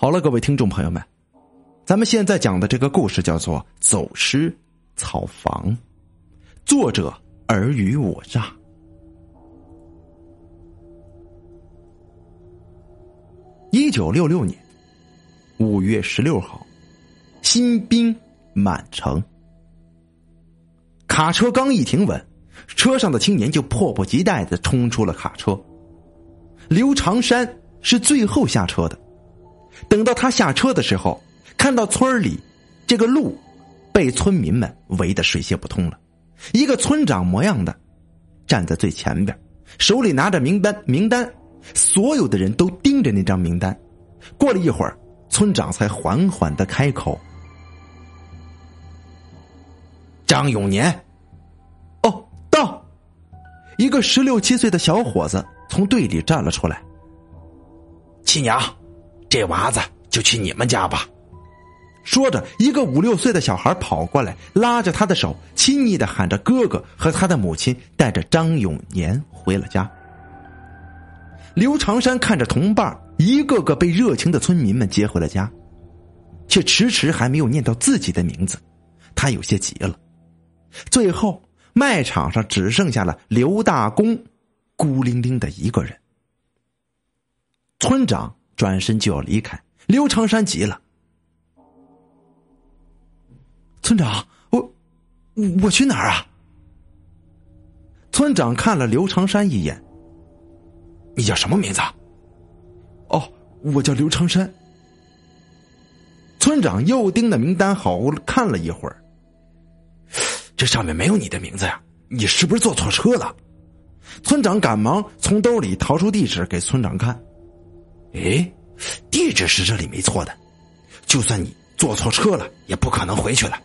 好了，各位听众朋友们，咱们现在讲的这个故事叫做《走失草房》，作者尔虞我诈。一九六六年五月十六号，新兵满城，卡车刚一停稳，车上的青年就迫不及待的冲出了卡车。刘长山是最后下车的。等到他下车的时候，看到村里这个路被村民们围得水泄不通了。一个村长模样的站在最前边，手里拿着名单，名单，所有的人都盯着那张名单。过了一会儿，村长才缓缓的开口：“张永年。”哦，到。一个十六七岁的小伙子从队里站了出来。亲娘。这娃子就去你们家吧。说着，一个五六岁的小孩跑过来，拉着他的手，亲昵的喊着“哥哥”，和他的母亲带着张永年回了家。刘长山看着同伴一个个被热情的村民们接回了家，却迟迟还没有念到自己的名字，他有些急了。最后，卖场上只剩下了刘大公，孤零零的一个人。村长。转身就要离开，刘长山急了：“村长，我我去哪儿啊？”村长看了刘长山一眼：“你叫什么名字？”“哦，我叫刘长山。”村长又盯着名单好看了一会儿，这上面没有你的名字呀，你是不是坐错车了？村长赶忙从兜里掏出地址给村长看。哎，地址是这里没错的，就算你坐错车了，也不可能回去了。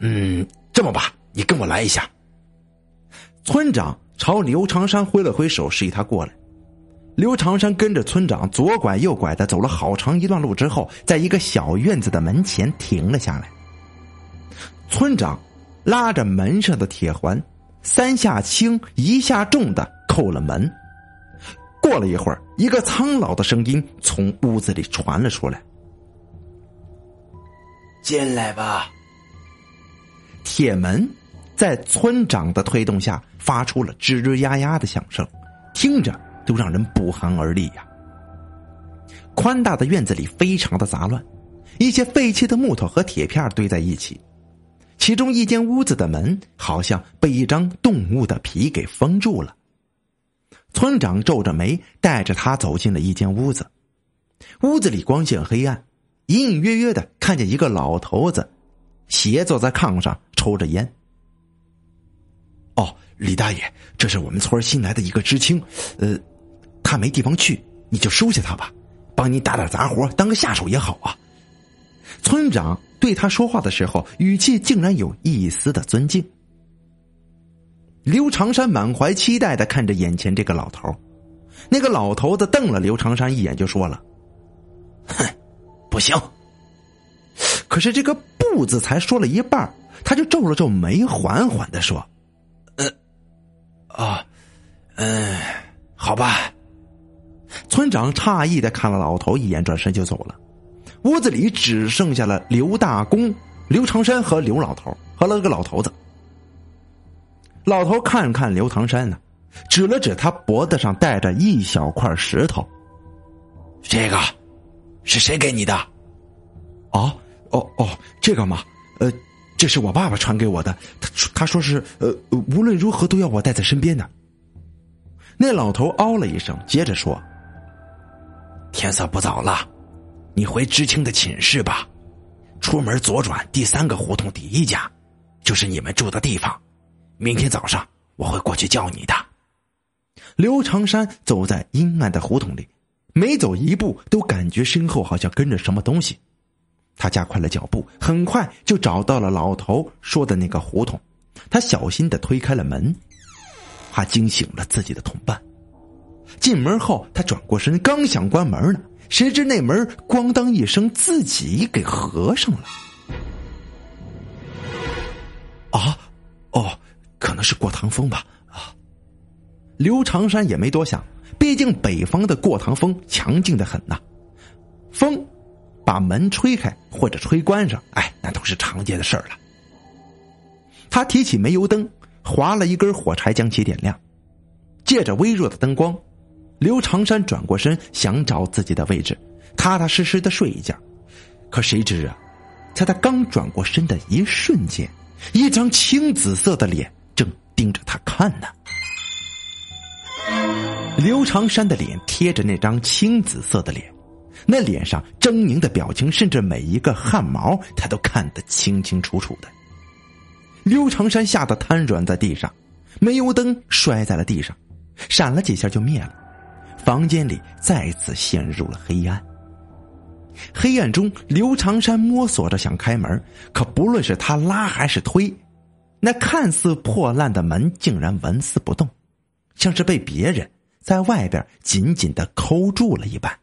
嗯，这么吧，你跟我来一下。村长朝刘长山挥了挥手，示意他过来。刘长山跟着村长左拐右拐的走了好长一段路之后，在一个小院子的门前停了下来。村长拉着门上的铁环，三下轻一下重的扣了门。过了一会儿，一个苍老的声音从屋子里传了出来：“进来吧。”铁门在村长的推动下发出了吱吱呀呀的响声，听着都让人不寒而栗呀。宽大的院子里非常的杂乱，一些废弃的木头和铁片堆在一起，其中一间屋子的门好像被一张动物的皮给封住了。村长皱着眉，带着他走进了一间屋子。屋子里光线黑暗，隐隐约约的看见一个老头子斜坐在炕上抽着烟。哦，李大爷，这是我们村新来的一个知青，呃，他没地方去，你就收下他吧，帮你打点杂活，当个下手也好啊。村长对他说话的时候，语气竟然有一丝的尊敬。刘长山满怀期待的看着眼前这个老头，那个老头子瞪了刘长山一眼，就说了：“哼，不行。”可是这个“不”字才说了一半，他就皱了皱眉，缓缓的说：“呃，啊，嗯，好吧。”村长诧异的看了老头一眼，转身就走了。屋子里只剩下了刘大公、刘长山和刘老头和那个老头子。老头看看刘唐山呢，指了指他脖子上戴着一小块石头。这个是谁给你的？哦哦哦，这个嘛，呃，这是我爸爸传给我的。他他说是呃，无论如何都要我带在身边的。那老头哦了一声，接着说：“天色不早了，你回知青的寝室吧。出门左转第三个胡同第一家，就是你们住的地方。”明天早上我会过去叫你的。刘长山走在阴暗的胡同里，每走一步都感觉身后好像跟着什么东西。他加快了脚步，很快就找到了老头说的那个胡同。他小心的推开了门，怕惊醒了自己的同伴。进门后，他转过身，刚想关门呢，谁知那门咣当一声自己给合上了。啊，哦。可能是过堂风吧，啊！刘长山也没多想，毕竟北方的过堂风强劲的很呐。风把门吹开或者吹关上，哎，那都是常见的事儿了。他提起煤油灯，划了一根火柴将其点亮，借着微弱的灯光，刘长山转过身想找自己的位置，踏踏实实的睡一觉。可谁知啊，在他刚转过身的一瞬间，一张青紫色的脸盯着他看呢。刘长山的脸贴着那张青紫色的脸，那脸上狰狞的表情，甚至每一个汗毛，他都看得清清楚楚的。刘长山吓得瘫软在地上，煤油灯摔在了地上，闪了几下就灭了，房间里再次陷入了黑暗。黑暗中，刘长山摸索着想开门，可不论是他拉还是推，那看似破烂的门竟然纹丝不动，像是被别人在外边紧紧的抠住了一般。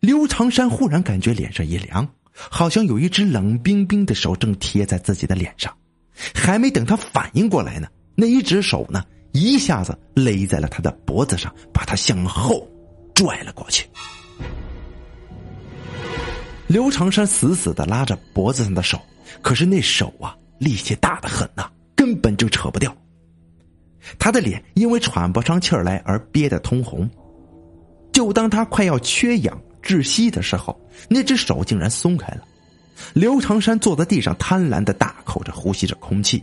刘长山忽然感觉脸上一凉，好像有一只冷冰冰的手正贴在自己的脸上，还没等他反应过来呢，那一只手呢，一下子勒在了他的脖子上，把他向后拽了过去。刘长山死死的拉着脖子上的手，可是那手啊，力气大的很呐，根本就扯不掉。他的脸因为喘不上气儿来而憋得通红。就当他快要缺氧窒息的时候，那只手竟然松开了。刘长山坐在地上，贪婪的大口着呼吸着空气。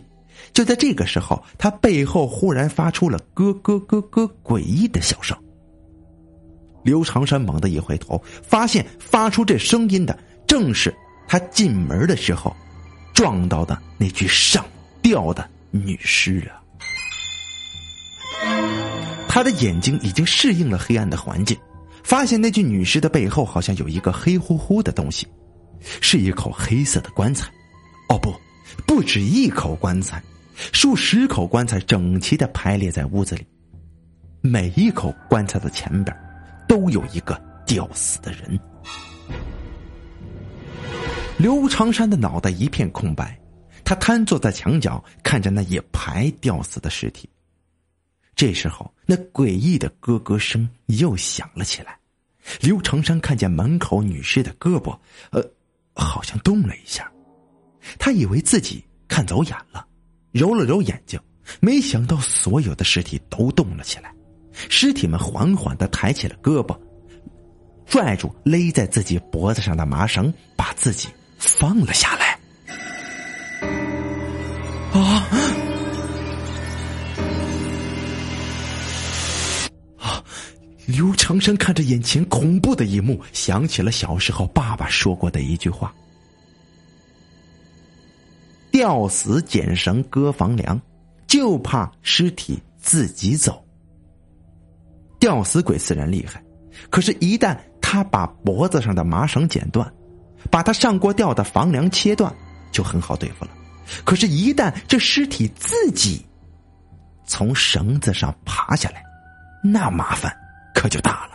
就在这个时候，他背后忽然发出了咯咯咯咯诡异的笑声。刘长山猛地一回头，发现发出这声音的正是他进门的时候撞到的那具上吊的女尸啊！他的眼睛已经适应了黑暗的环境，发现那具女尸的背后好像有一个黑乎乎的东西，是一口黑色的棺材。哦不，不止一口棺材，数十口棺材整齐的排列在屋子里，每一口棺材的前边。都有一个吊死的人。刘长山的脑袋一片空白，他瘫坐在墙角，看着那一排吊死的尸体。这时候，那诡异的咯咯声又响了起来。刘长山看见门口女尸的胳膊，呃，好像动了一下。他以为自己看走眼了，揉了揉眼睛，没想到所有的尸体都动了起来。尸体们缓缓的抬起了胳膊，拽住勒在自己脖子上的麻绳，把自己放了下来。啊！啊！刘长生看着眼前恐怖的一幕，想起了小时候爸爸说过的一句话：“吊死剪绳割房梁，就怕尸体自己走。”吊死鬼虽然厉害，可是，一旦他把脖子上的麻绳剪断，把他上过吊的房梁切断，就很好对付了。可是，一旦这尸体自己从绳子上爬下来，那麻烦可就大了。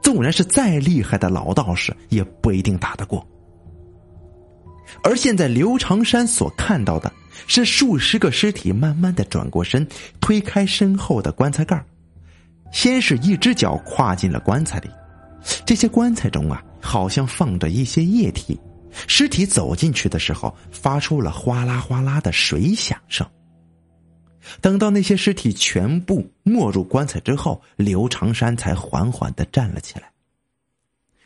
纵然是再厉害的老道士，也不一定打得过。而现在，刘长山所看到的是数十个尸体慢慢的转过身，推开身后的棺材盖先是一只脚跨进了棺材里，这些棺材中啊，好像放着一些液体。尸体走进去的时候，发出了哗啦哗啦的水响声。等到那些尸体全部没入棺材之后，刘长山才缓缓的站了起来。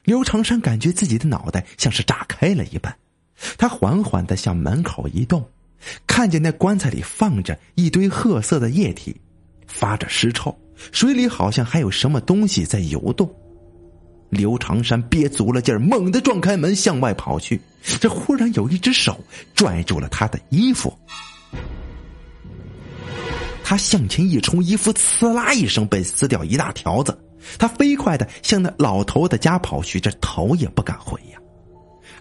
刘长山感觉自己的脑袋像是炸开了一般，他缓缓的向门口移动，看见那棺材里放着一堆褐色的液体，发着尸臭。水里好像还有什么东西在游动，刘长山憋足了劲儿，猛地撞开门向外跑去。这忽然有一只手拽住了他的衣服，他向前一冲，衣服呲啦一声被撕掉一大条子。他飞快的向那老头的家跑去，这头也不敢回呀。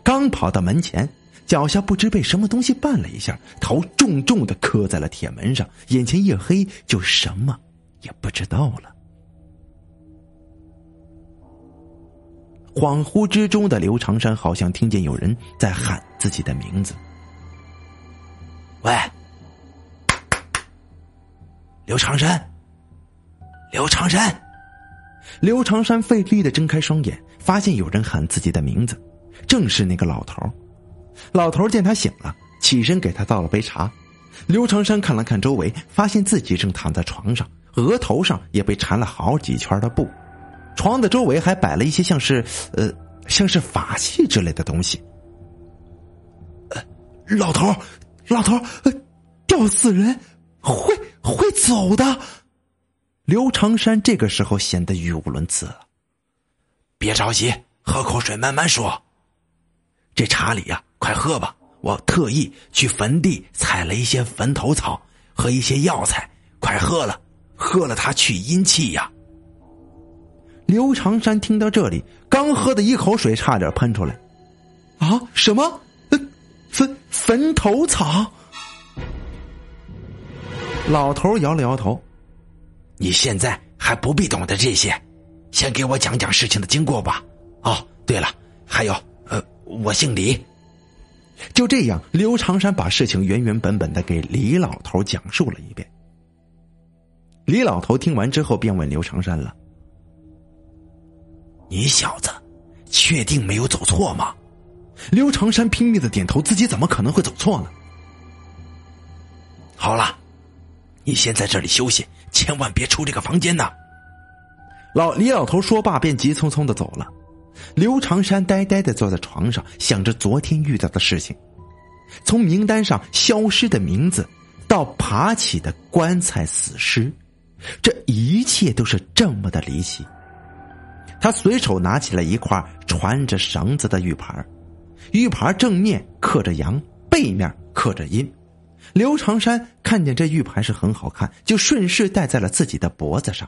刚跑到门前，脚下不知被什么东西绊了一下，头重重的磕在了铁门上，眼前一黑，就什么。也不知道了。恍惚之中的刘长山好像听见有人在喊自己的名字：“喂，刘长山，刘长山。”刘长山费力的睁开双眼，发现有人喊自己的名字，正是那个老头。老头见他醒了，起身给他倒了杯茶。刘长山看了看周围，发现自己正躺在床上，额头上也被缠了好几圈的布。床的周围还摆了一些像是呃像是法器之类的东西。呃，老头，老头，吊死人会会走的。刘长山这个时候显得语无伦次了。别着急，喝口水，慢慢说。这茶里呀，快喝吧。我特意去坟地采了一些坟头草和一些药材，快喝了，喝了它去阴气呀。刘长山听到这里，刚喝的一口水差点喷出来。啊，什么？坟坟头草？老头摇了摇头。你现在还不必懂得这些，先给我讲讲事情的经过吧。哦，对了，还有，呃，我姓李。就这样，刘长山把事情原原本本的给李老头讲述了一遍。李老头听完之后，便问刘长山了：“你小子，确定没有走错吗？”刘长山拼命的点头，自己怎么可能会走错呢？好了，你先在这里休息，千万别出这个房间呐！老李老头说罢，便急匆匆的走了。刘长山呆呆的坐在床上，想着昨天遇到的事情，从名单上消失的名字，到爬起的棺材死尸，这一切都是这么的离奇。他随手拿起了一块穿着绳子的玉牌，玉牌正面刻着阳，背面刻着阴。刘长山看见这玉牌是很好看，就顺势戴在了自己的脖子上。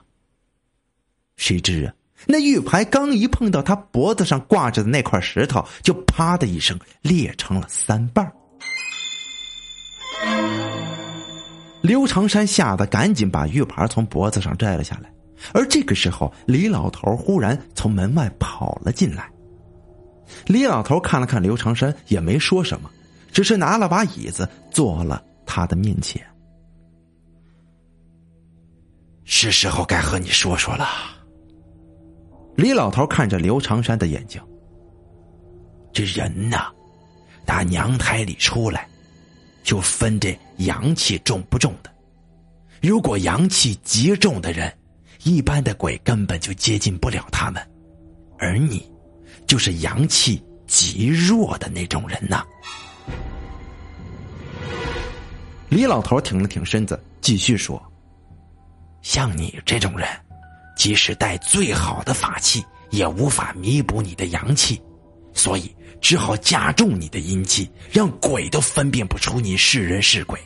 谁知啊！那玉牌刚一碰到他脖子上挂着的那块石头，就啪的一声裂成了三半。刘长山吓得赶紧把玉牌从脖子上摘了下来，而这个时候，李老头忽然从门外跑了进来。李老头看了看刘长山，也没说什么，只是拿了把椅子坐了他的面前。是时候该和你说说了。李老头看着刘长山的眼睛。这人呐，打娘胎里出来，就分这阳气重不重的。如果阳气极重的人，一般的鬼根本就接近不了他们，而你，就是阳气极弱的那种人呐。李老头挺了挺身子，继续说：“像你这种人。”即使带最好的法器，也无法弥补你的阳气，所以只好加重你的阴气，让鬼都分辨不出你是人是鬼。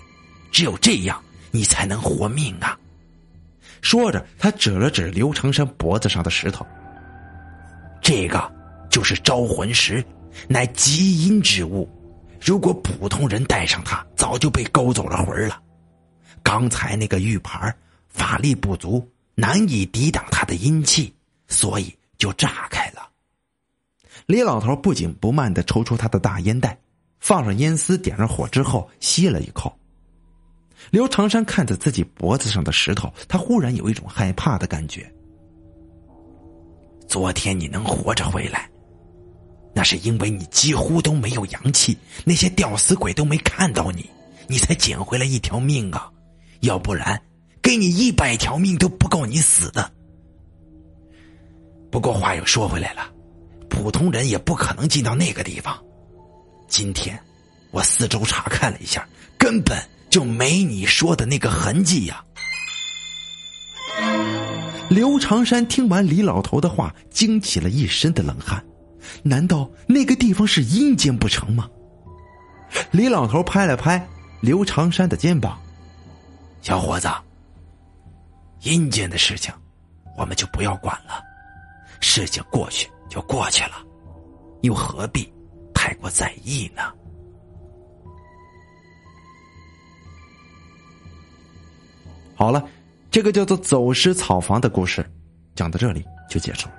只有这样，你才能活命啊！说着，他指了指刘长山脖子上的石头。这个就是招魂石，乃极阴之物。如果普通人带上它，早就被勾走了魂了。刚才那个玉牌，法力不足。难以抵挡他的阴气，所以就炸开了。李老头不紧不慢的抽出他的大烟袋，放上烟丝，点上火之后吸了一口。刘长山看着自己脖子上的石头，他忽然有一种害怕的感觉。昨天你能活着回来，那是因为你几乎都没有阳气，那些吊死鬼都没看到你，你才捡回来一条命啊！要不然。给你一百条命都不够你死的。不过话又说回来了，普通人也不可能进到那个地方。今天我四周查看了一下，根本就没你说的那个痕迹呀。刘长山听完李老头的话，惊起了一身的冷汗。难道那个地方是阴间不成吗？李老头拍了拍刘长山的肩膀：“小伙子。”阴间的事情，我们就不要管了。事情过去就过去了，又何必太过在意呢？好了，这个叫做“走失草房”的故事，讲到这里就结束了。